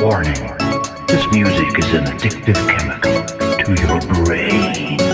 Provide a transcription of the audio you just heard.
Warning, this music is an addictive chemical to your brain.